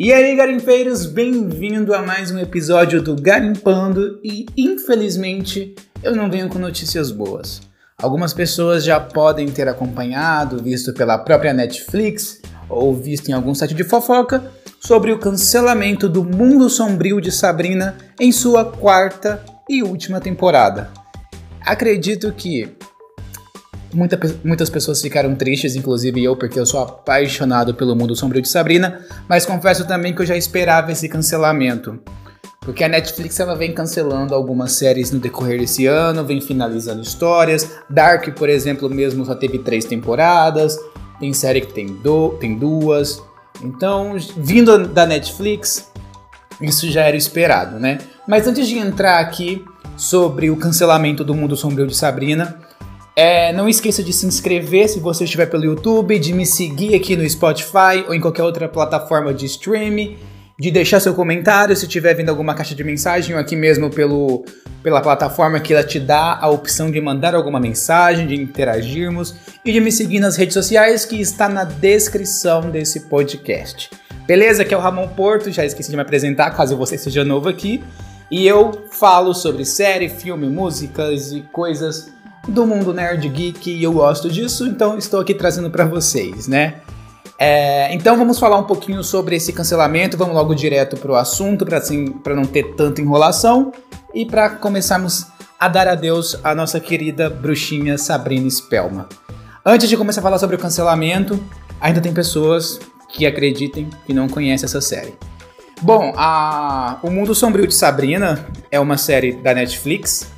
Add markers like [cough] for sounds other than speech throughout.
E aí, garimpeiros, bem-vindo a mais um episódio do Garimpando e infelizmente eu não venho com notícias boas. Algumas pessoas já podem ter acompanhado, visto pela própria Netflix ou visto em algum site de fofoca, sobre o cancelamento do Mundo Sombrio de Sabrina em sua quarta e última temporada. Acredito que Muita, muitas pessoas ficaram tristes, inclusive eu, porque eu sou apaixonado pelo mundo sombrio de Sabrina, mas confesso também que eu já esperava esse cancelamento. Porque a Netflix ela vem cancelando algumas séries no decorrer desse ano, vem finalizando histórias. Dark, por exemplo, mesmo só teve três temporadas. Tem série que tem, do, tem duas. Então, vindo da Netflix, isso já era esperado, né? Mas antes de entrar aqui sobre o cancelamento do Mundo Sombrio de Sabrina, é, não esqueça de se inscrever se você estiver pelo YouTube, de me seguir aqui no Spotify ou em qualquer outra plataforma de streaming, de deixar seu comentário se estiver vindo alguma caixa de mensagem ou aqui mesmo pelo, pela plataforma que ela te dá a opção de mandar alguma mensagem, de interagirmos e de me seguir nas redes sociais que está na descrição desse podcast. Beleza? Aqui é o Ramon Porto, já esqueci de me apresentar caso você seja novo aqui. E eu falo sobre série, filme, músicas e coisas do mundo nerd geek e eu gosto disso, então estou aqui trazendo para vocês, né? É, então vamos falar um pouquinho sobre esse cancelamento, vamos logo direto para o assunto para assim, não ter tanta enrolação e para começarmos a dar adeus à nossa querida bruxinha Sabrina Spellman. Antes de começar a falar sobre o cancelamento, ainda tem pessoas que acreditem que não conhecem essa série. Bom, a... O Mundo Sombrio de Sabrina é uma série da Netflix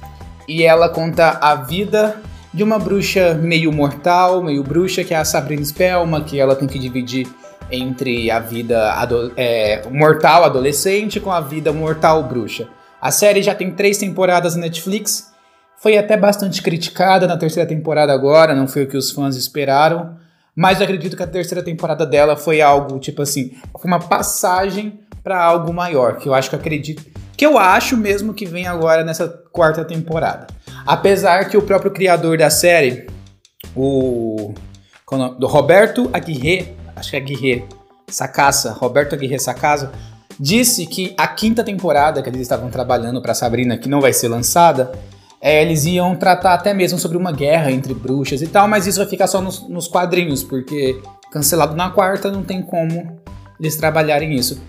e ela conta a vida de uma bruxa meio mortal, meio bruxa, que é a Sabrina Spellman, que ela tem que dividir entre a vida ado é, mortal adolescente com a vida mortal bruxa. A série já tem três temporadas na Netflix, foi até bastante criticada na terceira temporada agora, não foi o que os fãs esperaram, mas acredito que a terceira temporada dela foi algo tipo assim, uma passagem para algo maior, que eu acho que acredito que eu acho mesmo que vem agora nessa quarta temporada. Apesar que o próprio criador da série, o do Roberto Aguirre, acho que é Aguirre Sacasa, Roberto Aguirre Sacasa, disse que a quinta temporada que eles estavam trabalhando para Sabrina, que não vai ser lançada, é, eles iam tratar até mesmo sobre uma guerra entre bruxas e tal, mas isso vai ficar só nos, nos quadrinhos, porque cancelado na quarta não tem como eles trabalharem isso.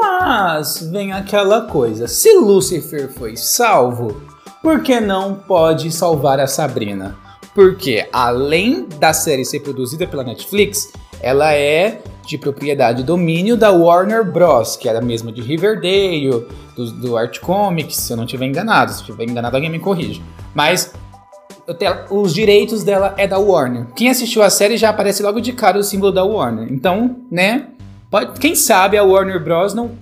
Mas vem aquela coisa: se Lúcifer foi salvo, por que não pode salvar a Sabrina? Porque além da série ser produzida pela Netflix, ela é de propriedade e domínio da Warner Bros, que é a mesma de Riverdale, do, do Art Comics, se eu não estiver enganado. Se estiver enganado, alguém me corrige. Mas os direitos dela é da Warner. Quem assistiu a série já aparece logo de cara o símbolo da Warner. Então, né? Pode, quem sabe a Warner Bros. não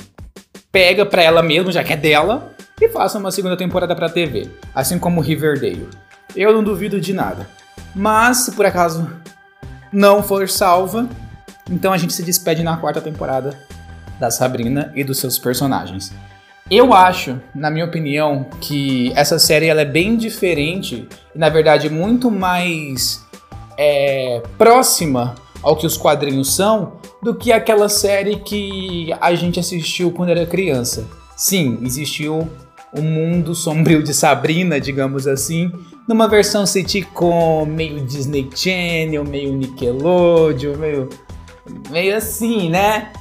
pega pra ela mesmo, já que é dela, e faça uma segunda temporada pra TV. Assim como Riverdale. Eu não duvido de nada. Mas, se por acaso não for salva, então a gente se despede na quarta temporada da Sabrina e dos seus personagens. Eu acho, na minha opinião, que essa série ela é bem diferente e, na verdade, muito mais é, próxima ao que os quadrinhos são do que aquela série que a gente assistiu quando era criança. Sim, existiu o um mundo sombrio de Sabrina, digamos assim, numa versão sitcom, meio Disney Channel, meio Nickelodeon, meio, meio assim, né?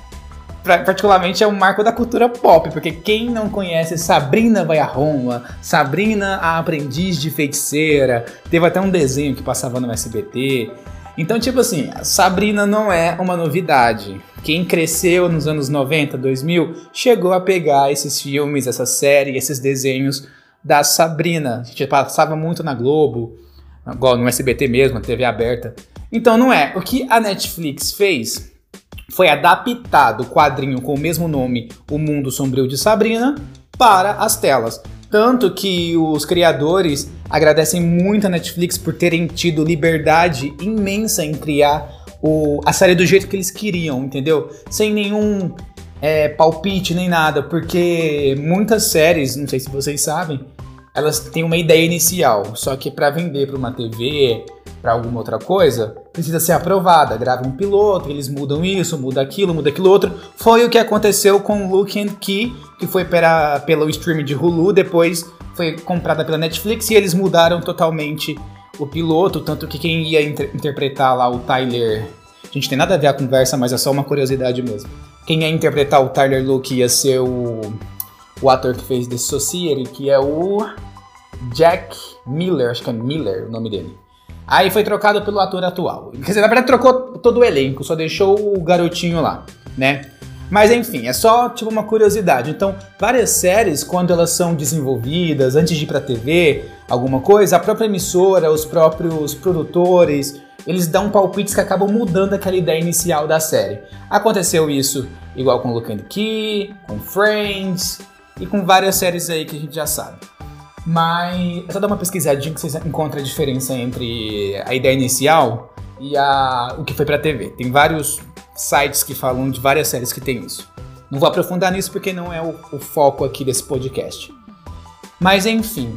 particularmente é um marco da cultura pop, porque quem não conhece Sabrina vai a Roma, Sabrina a aprendiz de feiticeira, teve até um desenho que passava no SBT. Então, tipo assim, Sabrina não é uma novidade. Quem cresceu nos anos 90, 2000, chegou a pegar esses filmes, essa série, esses desenhos da Sabrina. A gente passava muito na Globo, igual no SBT mesmo, TV aberta. Então não é. O que a Netflix fez foi adaptar o quadrinho com o mesmo nome, O Mundo Sombrio de Sabrina, para as telas. Tanto que os criadores agradecem muito a Netflix por terem tido liberdade imensa em criar o, a série do jeito que eles queriam, entendeu? Sem nenhum é, palpite nem nada, porque muitas séries, não sei se vocês sabem, elas têm uma ideia inicial, só que para vender para uma TV, para alguma outra coisa, precisa ser aprovada. Grava um piloto, eles mudam isso, muda aquilo, muda aquilo outro. Foi o que aconteceu com Look and Key, que foi pela, pelo streaming de Hulu, depois foi comprada pela Netflix e eles mudaram totalmente o piloto, tanto que quem ia inter interpretar lá o Tyler. A gente tem nada a ver a conversa, mas é só uma curiosidade mesmo. Quem ia interpretar o Tyler Luke ia ser o, o ator que fez The Society, que é o Jack Miller, acho que é Miller o nome dele. Aí foi trocado pelo ator atual. Quer dizer, na verdade trocou todo o elenco, só deixou o garotinho lá, né? Mas enfim, é só tipo uma curiosidade. Então, várias séries, quando elas são desenvolvidas, antes de ir pra TV, alguma coisa, a própria emissora, os próprios produtores, eles dão palpites que acabam mudando aquela ideia inicial da série. Aconteceu isso igual com Look Key, com Friends e com várias séries aí que a gente já sabe. Mas é só dar uma pesquisadinha que vocês encontram a diferença entre a ideia inicial e a, o que foi pra TV. Tem vários sites que falam de várias séries que tem isso. Não vou aprofundar nisso porque não é o, o foco aqui desse podcast. Mas enfim,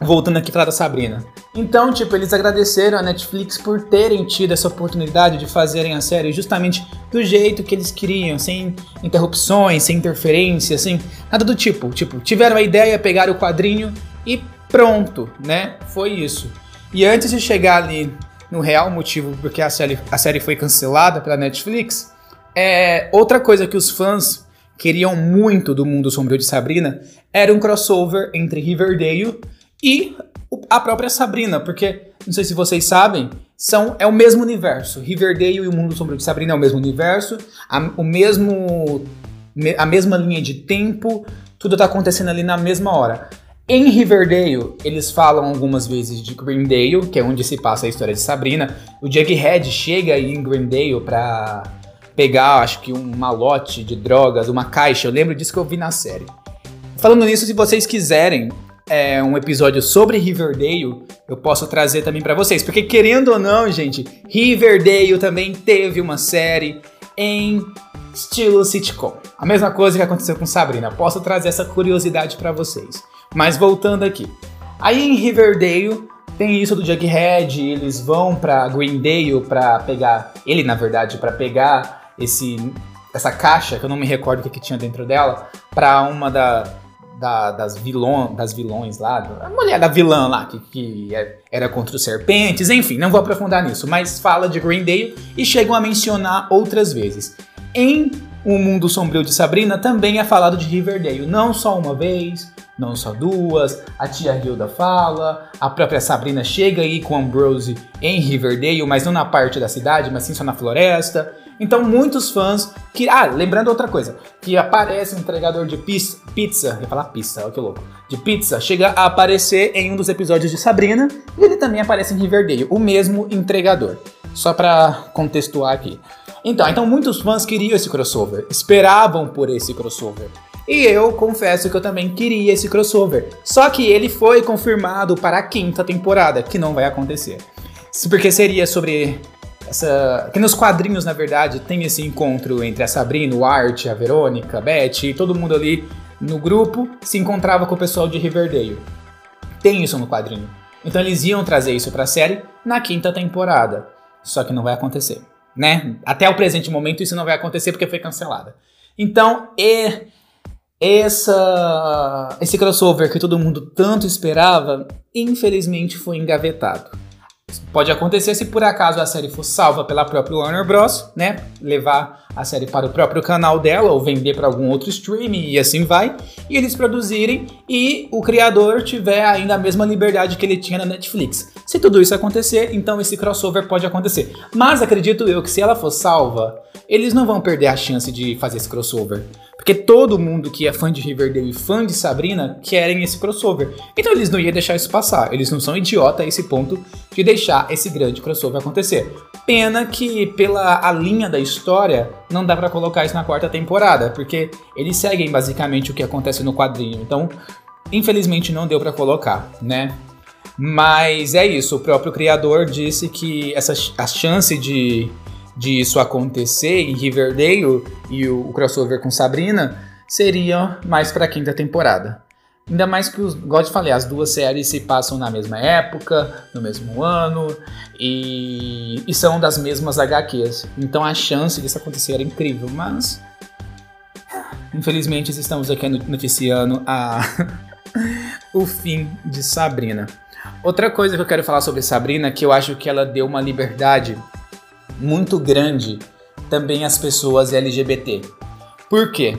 voltando aqui falar da Sabrina. Então, tipo, eles agradeceram a Netflix por terem tido essa oportunidade de fazerem a série justamente do jeito que eles queriam, sem interrupções, sem interferência, sem nada do tipo. Tipo, tiveram a ideia, pegaram o quadrinho e pronto, né? Foi isso. E antes de chegar ali no real motivo porque a série, a série foi cancelada pela Netflix, é outra coisa que os fãs queriam muito do mundo sombrio de Sabrina era um crossover entre Riverdale e a própria Sabrina, porque não sei se vocês sabem, são é o mesmo universo. Riverdale e o mundo sombrio de Sabrina é o mesmo universo, a, o mesmo a mesma linha de tempo, tudo tá acontecendo ali na mesma hora. Em Riverdale, eles falam algumas vezes de Greendale, que é onde se passa a história de Sabrina. O Jughead chega em Greendale pra pegar, acho que um malote de drogas, uma caixa. Eu lembro disso que eu vi na série. Falando nisso, se vocês quiserem é, um episódio sobre Riverdale, eu posso trazer também para vocês. Porque querendo ou não, gente, Riverdale também teve uma série em estilo sitcom. A mesma coisa que aconteceu com Sabrina. Posso trazer essa curiosidade para vocês. Mas voltando aqui. Aí em Riverdale tem isso do Jughead, eles vão para Greendale para pegar, ele na verdade, para pegar esse essa caixa, que eu não me recordo o que, que tinha dentro dela, para uma da, da, das, vilão, das vilões lá, a mulher da vilã lá, que, que é, era contra os serpentes, enfim, não vou aprofundar nisso, mas fala de Greendale e chegam a mencionar outras vezes. Em O Mundo Sombrio de Sabrina também é falado de Riverdale, não só uma vez, não só duas, a tia Hilda fala, a própria Sabrina chega aí com Ambrose em Riverdale, mas não na parte da cidade, mas sim só na floresta. Então muitos fãs que. Ah, lembrando outra coisa, que aparece um entregador de pizza. Pizza, ia falar pizza, olha que louco. De pizza, chega a aparecer em um dos episódios de Sabrina, e ele também aparece em Riverdale, o mesmo entregador. Só pra contextuar aqui. Então, então muitos fãs queriam esse crossover, esperavam por esse crossover. E eu confesso que eu também queria esse crossover. Só que ele foi confirmado para a quinta temporada, que não vai acontecer. Porque seria sobre essa. Que nos quadrinhos, na verdade, tem esse encontro entre a Sabrina, o Art, a Verônica, a Beth, e todo mundo ali no grupo se encontrava com o pessoal de Riverdale. Tem isso no quadrinho. Então eles iam trazer isso para a série na quinta temporada. Só que não vai acontecer, né? Até o presente momento isso não vai acontecer porque foi cancelada. Então, e essa, esse crossover que todo mundo tanto esperava, infelizmente foi engavetado. Pode acontecer se por acaso a série for salva pela própria Warner Bros, né? Levar a série para o próprio canal dela ou vender para algum outro streaming e assim vai, e eles produzirem e o criador tiver ainda a mesma liberdade que ele tinha na Netflix. Se tudo isso acontecer, então esse crossover pode acontecer. Mas acredito eu que se ela for salva, eles não vão perder a chance de fazer esse crossover. Porque todo mundo que é fã de Riverdale e fã de Sabrina querem esse crossover. Então eles não iam deixar isso passar. Eles não são idiota a esse ponto de deixar esse grande crossover acontecer. Pena que pela a linha da história não dá para colocar isso na quarta temporada, porque eles seguem basicamente o que acontece no quadrinho. Então, infelizmente não deu para colocar, né? Mas é isso, o próprio criador disse que essa a chance de de isso acontecer em Riverdale e o, o crossover com Sabrina seria mais para a quinta temporada. Ainda mais que, os, igual eu falei, as duas séries se passam na mesma época, no mesmo ano, e, e são das mesmas HQs. Então a chance disso acontecer era incrível, mas. Infelizmente estamos aqui noticiando a, [laughs] o fim de Sabrina. Outra coisa que eu quero falar sobre Sabrina, que eu acho que ela deu uma liberdade muito grande também às pessoas LGBT. Por quê?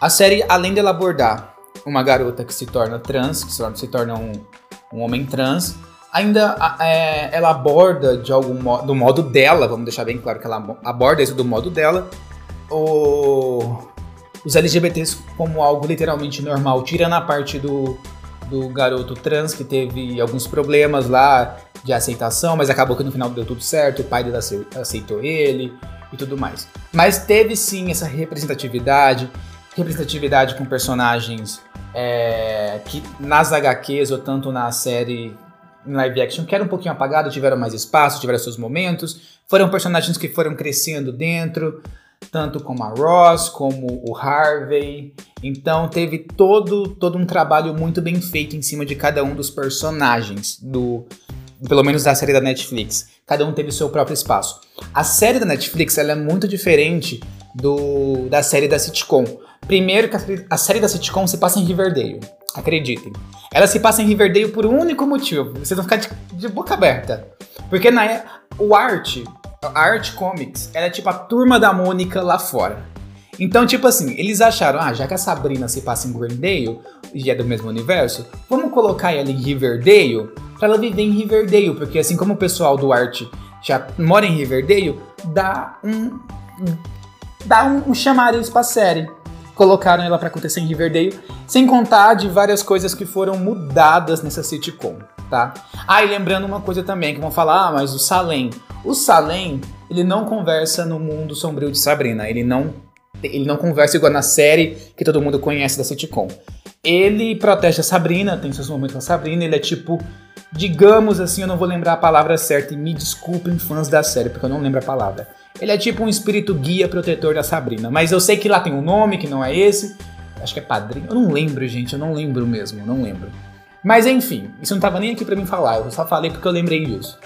A série, além dela abordar uma garota que se torna trans, que se torna um, um homem trans, ainda é, ela aborda de algum modo, do modo dela, vamos deixar bem claro que ela aborda isso do modo dela, o, os LGBTs como algo literalmente normal, tirando a parte do, do garoto trans que teve alguns problemas lá de aceitação, mas acabou que no final deu tudo certo, o pai dele aceitou ele e tudo mais. Mas teve sim essa representatividade, representatividade com personagens é, que nas HQs ou tanto na série em live action que era um pouquinho apagado, tiveram mais espaço, tiveram seus momentos, foram personagens que foram crescendo dentro, tanto como a Ross, como o Harvey. Então teve todo, todo um trabalho muito bem feito em cima de cada um dos personagens do pelo menos da série da Netflix. Cada um teve seu próprio espaço. A série da Netflix ela é muito diferente do da série da sitcom. Primeiro que a, a série da sitcom se passa em Riverdale. Acreditem. Ela se passa em Riverdale por um único motivo. Vocês vão ficar de, de boca aberta. Porque na, o Art, a Art Comics, ela é tipo a turma da Mônica lá fora. Então, tipo assim, eles acharam, ah, já que a Sabrina se passa em Greendale e é do mesmo universo, vamos colocar ela em Riverdale pra ela viver em Riverdale, porque assim como o pessoal do Art já mora em Riverdale, dá um. dá um, um chamariz pra série colocaram ela para acontecer em Riverdale, sem contar de várias coisas que foram mudadas nessa sitcom, tá? Ah, e lembrando uma coisa também, que vão falar, ah, mas o Salem. O Salem, ele não conversa no mundo sombrio de Sabrina, ele não, ele não conversa igual na série que todo mundo conhece da sitcom. Ele protege a Sabrina, tem seus momentos com a Sabrina, ele é tipo digamos assim, eu não vou lembrar a palavra certa e me desculpem fãs da série, porque eu não lembro a palavra. Ele é tipo um espírito guia protetor da Sabrina. Mas eu sei que lá tem um nome que não é esse. Acho que é padrinho. Eu não lembro, gente. Eu não lembro mesmo. Não lembro. Mas enfim, isso não tava nem aqui para mim falar. Eu só falei porque eu lembrei disso.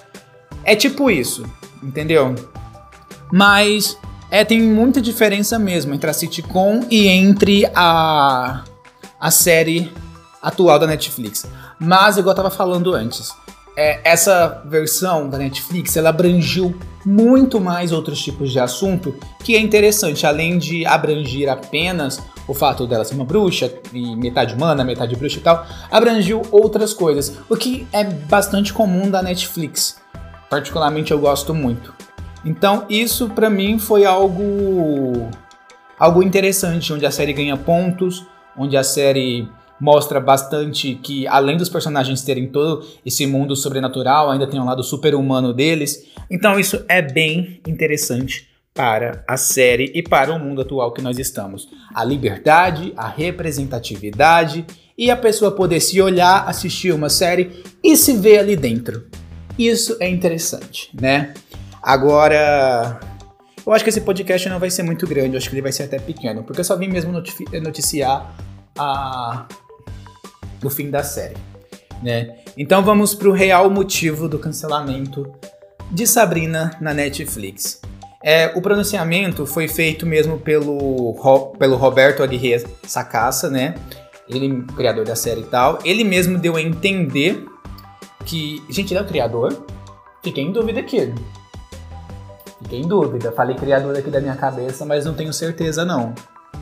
É tipo isso, entendeu? Mas é, tem muita diferença mesmo entre a sitcom e entre a, a série atual da Netflix. Mas, igual eu tava falando antes, é, essa versão da Netflix ela abrangiu muito mais outros tipos de assunto que é interessante, além de abranger apenas o fato dela ser uma bruxa e metade humana, metade bruxa e tal, abrangiu outras coisas, o que é bastante comum da Netflix. Particularmente eu gosto muito. Então isso para mim foi algo algo interessante, onde a série ganha pontos, onde a série mostra bastante que, além dos personagens terem todo esse mundo sobrenatural, ainda tem um lado super-humano deles. Então, isso é bem interessante para a série e para o mundo atual que nós estamos. A liberdade, a representatividade e a pessoa poder se olhar, assistir uma série e se ver ali dentro. Isso é interessante, né? Agora, eu acho que esse podcast não vai ser muito grande, eu acho que ele vai ser até pequeno, porque eu só vim mesmo noticiar a do fim da série. Né? Então vamos para o real motivo do cancelamento de Sabrina na Netflix. É, o pronunciamento foi feito mesmo pelo, pelo Roberto Aguirre Sacassa, né? Ele, criador da série e tal. Ele mesmo deu a entender que. Gente, ele é o criador? Fiquei em dúvida aqui. Fiquei em dúvida. Falei criador aqui da minha cabeça, mas não tenho certeza não.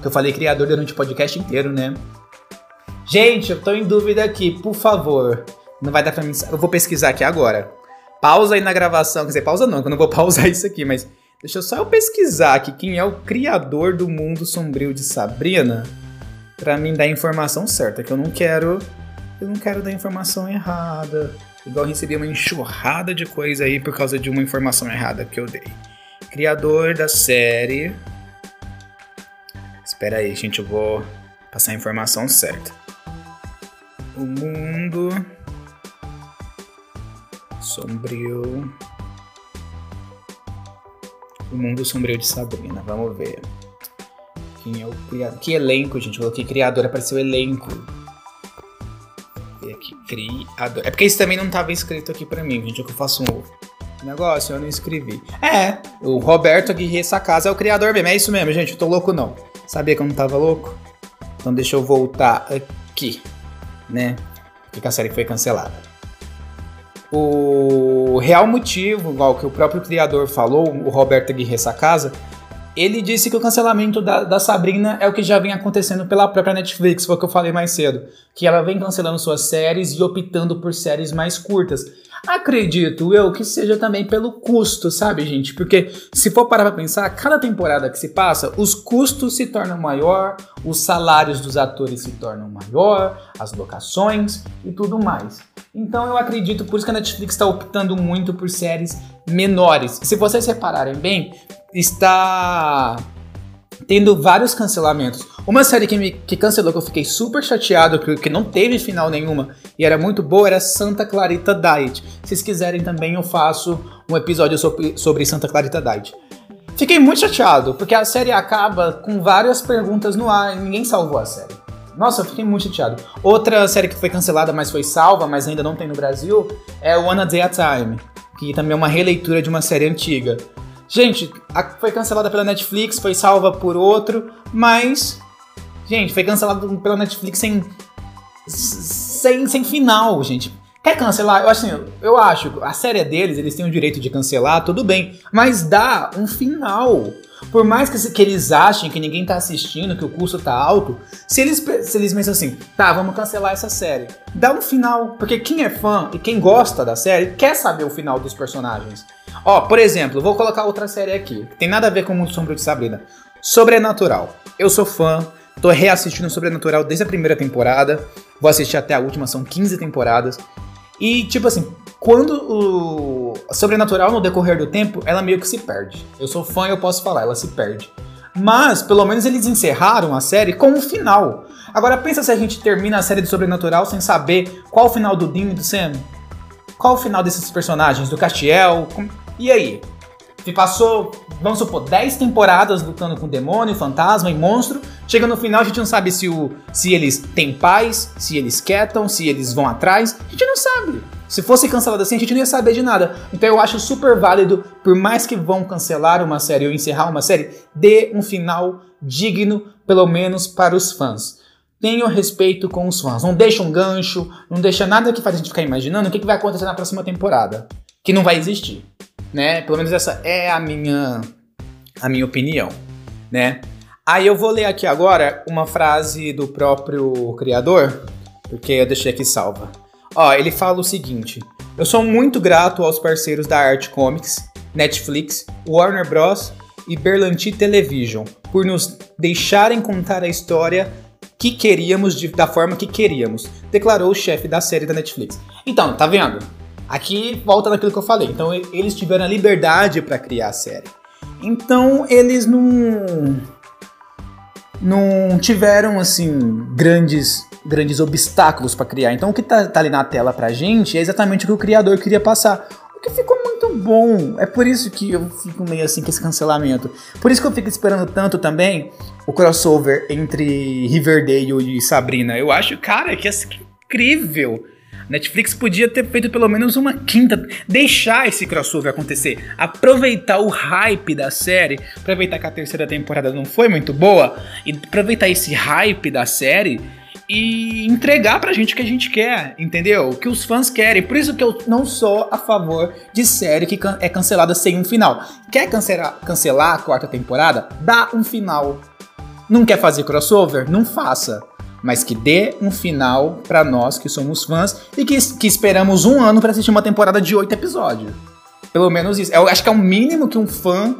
Eu falei criador durante o podcast inteiro, né? Gente, eu tô em dúvida aqui, por favor. Não vai dar pra mim. Eu vou pesquisar aqui agora. Pausa aí na gravação. Quer dizer, pausa não, que eu não vou [laughs] pausar isso aqui, mas. Deixa eu só eu pesquisar aqui quem é o criador do mundo sombrio de Sabrina. Pra mim dar a informação certa, que eu não quero. Eu não quero dar informação errada. Igual recebi uma enxurrada de coisa aí por causa de uma informação errada que eu dei. Criador da série. Espera aí, gente, eu vou passar a informação certa. O mundo sombrio. O mundo sombrio de Sabrina. Vamos ver. Quem é o criador? Que elenco, gente? Eu coloquei criador, apareceu elenco. Criador. É porque isso também não estava escrito aqui para mim, gente. É que eu faço um negócio, eu não escrevi. É, o Roberto Aguirre Casa é o criador mesmo. É isso mesmo, gente. Eu tô louco não. Sabia que eu não tava louco? Então deixa eu voltar aqui, né? Porque a série foi cancelada. O real motivo, igual que o próprio criador falou, o Roberto Aguirre Casa ele disse que o cancelamento da, da, Sabrina é o que já vem acontecendo pela própria Netflix, foi o que eu falei mais cedo. Que ela vem cancelando suas séries e optando por séries mais curtas. Acredito eu que seja também pelo custo, sabe, gente? Porque se for parar pra pensar, cada temporada que se passa, os custos se tornam maior, os salários dos atores se tornam maior, as locações e tudo mais. Então eu acredito, por isso que a Netflix está optando muito por séries menores. Se vocês repararem bem, está tendo vários cancelamentos. Uma série que me que cancelou, que eu fiquei super chateado, que, que não teve final nenhuma e era muito boa, era Santa Clarita Diet. Se vocês quiserem também, eu faço um episódio sobre, sobre Santa Clarita Diet. Fiquei muito chateado, porque a série acaba com várias perguntas no ar e ninguém salvou a série. Nossa, eu fiquei muito chateado. Outra série que foi cancelada, mas foi salva, mas ainda não tem no Brasil, é One Day at a Time, que também é uma releitura de uma série antiga. Gente, foi cancelada pela Netflix, foi salva por outro, mas. Gente, foi cancelada pela Netflix sem. sem, sem final, gente. Quer cancelar? Eu, assim, eu acho, a série é deles, eles têm o direito de cancelar, tudo bem. Mas dá um final. Por mais que, que eles achem que ninguém tá assistindo, que o custo tá alto, se eles, se eles pensam assim, tá, vamos cancelar essa série, dá um final. Porque quem é fã e quem gosta da série quer saber o final dos personagens. Ó, por exemplo, vou colocar outra série aqui, que tem nada a ver com o Mundo Sombrio de Sabrina. Sobrenatural. Eu sou fã, tô reassistindo Sobrenatural desde a primeira temporada, vou assistir até a última, são 15 temporadas. E, tipo assim, quando o Sobrenatural, no decorrer do tempo, ela meio que se perde. Eu sou fã e eu posso falar, ela se perde. Mas, pelo menos eles encerraram a série com um final. Agora pensa se a gente termina a série de Sobrenatural sem saber qual o final do Dean e do Sam. Qual o final desses personagens? Do Castiel? E aí? Se passou, vamos supor, 10 temporadas lutando com demônio, fantasma e monstro, chega no final a gente não sabe se, o, se eles têm paz, se eles quietam, se eles vão atrás, a gente não sabe. Se fosse cancelado assim, a gente não ia saber de nada. Então eu acho super válido, por mais que vão cancelar uma série ou encerrar uma série, dê um final digno, pelo menos para os fãs. Tenha respeito com os fãs. Não deixa um gancho, não deixa nada que faz a gente ficar imaginando o que, que vai acontecer na próxima temporada. Que não vai existir né? Pelo menos essa é a minha a minha opinião, né? Aí eu vou ler aqui agora uma frase do próprio criador, porque eu deixei aqui salva. Ó, ele fala o seguinte: Eu sou muito grato aos parceiros da Art Comics, Netflix, Warner Bros e Berlanti Television por nos deixarem contar a história que queríamos de, da forma que queríamos, declarou o chefe da série da Netflix. Então, tá vendo? Aqui volta naquilo que eu falei. Então eles tiveram a liberdade para criar a série. Então eles não não tiveram assim grandes grandes obstáculos para criar. Então o que tá, tá, ali na tela pra gente é exatamente o que o criador queria passar. O que ficou muito bom. É por isso que eu fico meio assim com esse cancelamento. Por isso que eu fico esperando tanto também o crossover entre Riverdale e Sabrina. Eu acho, cara, que é incrível. Netflix podia ter feito pelo menos uma quinta, deixar esse crossover acontecer, aproveitar o hype da série, aproveitar que a terceira temporada não foi muito boa e aproveitar esse hype da série e entregar pra gente o que a gente quer, entendeu? O que os fãs querem. Por isso que eu não sou a favor de série que é cancelada sem um final. Quer cancelar, cancelar a quarta temporada? Dá um final. Não quer fazer crossover? Não faça mas que dê um final para nós que somos fãs e que, que esperamos um ano para assistir uma temporada de oito episódios. Pelo menos isso. Eu acho que é o mínimo que um fã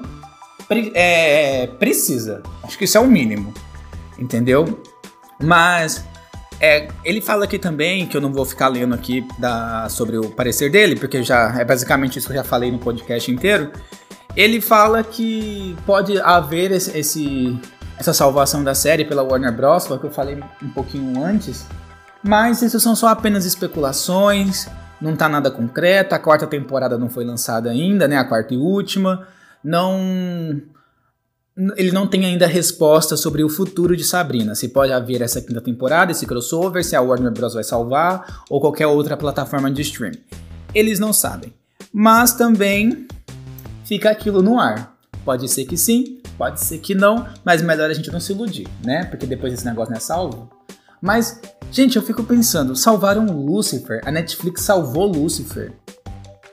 pre é, precisa. Acho que isso é o mínimo. Entendeu? Mas é, ele fala aqui também, que eu não vou ficar lendo aqui da, sobre o parecer dele, porque já é basicamente isso que eu já falei no podcast inteiro. Ele fala que pode haver esse, esse essa salvação da série pela Warner Bros., que eu falei um pouquinho antes. Mas isso são só apenas especulações, não tá nada concreto, a quarta temporada não foi lançada ainda, né? A quarta e última. Não ele não tem ainda resposta sobre o futuro de Sabrina. Se pode haver essa quinta temporada, esse crossover, se a Warner Bros. vai salvar ou qualquer outra plataforma de stream. Eles não sabem. Mas também fica aquilo no ar. Pode ser que sim, pode ser que não, mas melhor a gente não se iludir, né? Porque depois esse negócio não é salvo. Mas, gente, eu fico pensando, salvaram Lucifer, a Netflix salvou Lucifer.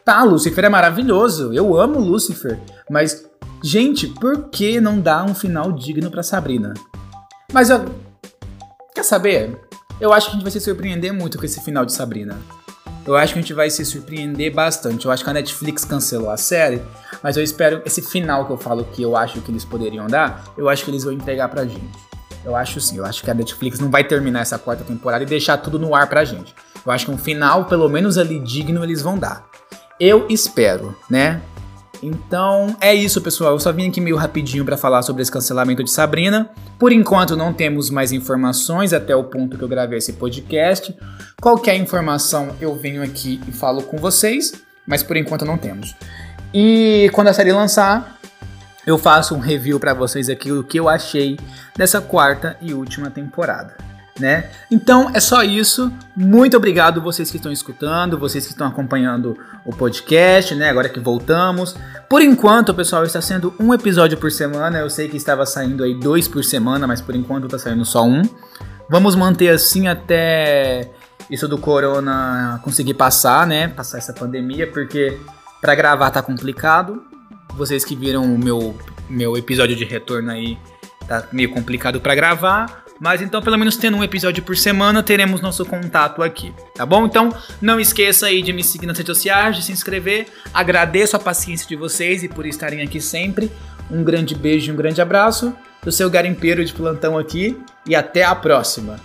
Tá, Lucifer é maravilhoso, eu amo Lucifer, mas Gente, por que não dá um final digno para Sabrina? Mas eu. Quer saber? Eu acho que a gente vai se surpreender muito com esse final de Sabrina. Eu acho que a gente vai se surpreender bastante. Eu acho que a Netflix cancelou a série, mas eu espero esse final que eu falo que eu acho que eles poderiam dar, eu acho que eles vão entregar pra gente. Eu acho sim, eu acho que a Netflix não vai terminar essa quarta temporada e deixar tudo no ar pra gente. Eu acho que um final, pelo menos ali digno, eles vão dar. Eu espero, né? Então é isso, pessoal. Eu só vim aqui meio rapidinho para falar sobre esse cancelamento de Sabrina. Por enquanto não temos mais informações até o ponto que eu gravei esse podcast. Qualquer informação eu venho aqui e falo com vocês, mas por enquanto não temos. E quando a série lançar, eu faço um review para vocês aqui do que eu achei dessa quarta e última temporada né? Então é só isso. Muito obrigado vocês que estão escutando, vocês que estão acompanhando o podcast, né? Agora que voltamos. Por enquanto, pessoal, está sendo um episódio por semana. Eu sei que estava saindo aí dois por semana, mas por enquanto está saindo só um. Vamos manter assim até isso do corona conseguir passar, né? Passar essa pandemia, porque para gravar tá complicado. Vocês que viram o meu meu episódio de retorno aí tá meio complicado para gravar. Mas então, pelo menos tendo um episódio por semana, teremos nosso contato aqui, tá bom? Então, não esqueça aí de me seguir nas redes sociais, de se inscrever. Agradeço a paciência de vocês e por estarem aqui sempre. Um grande beijo e um grande abraço do seu garimpeiro de plantão aqui e até a próxima.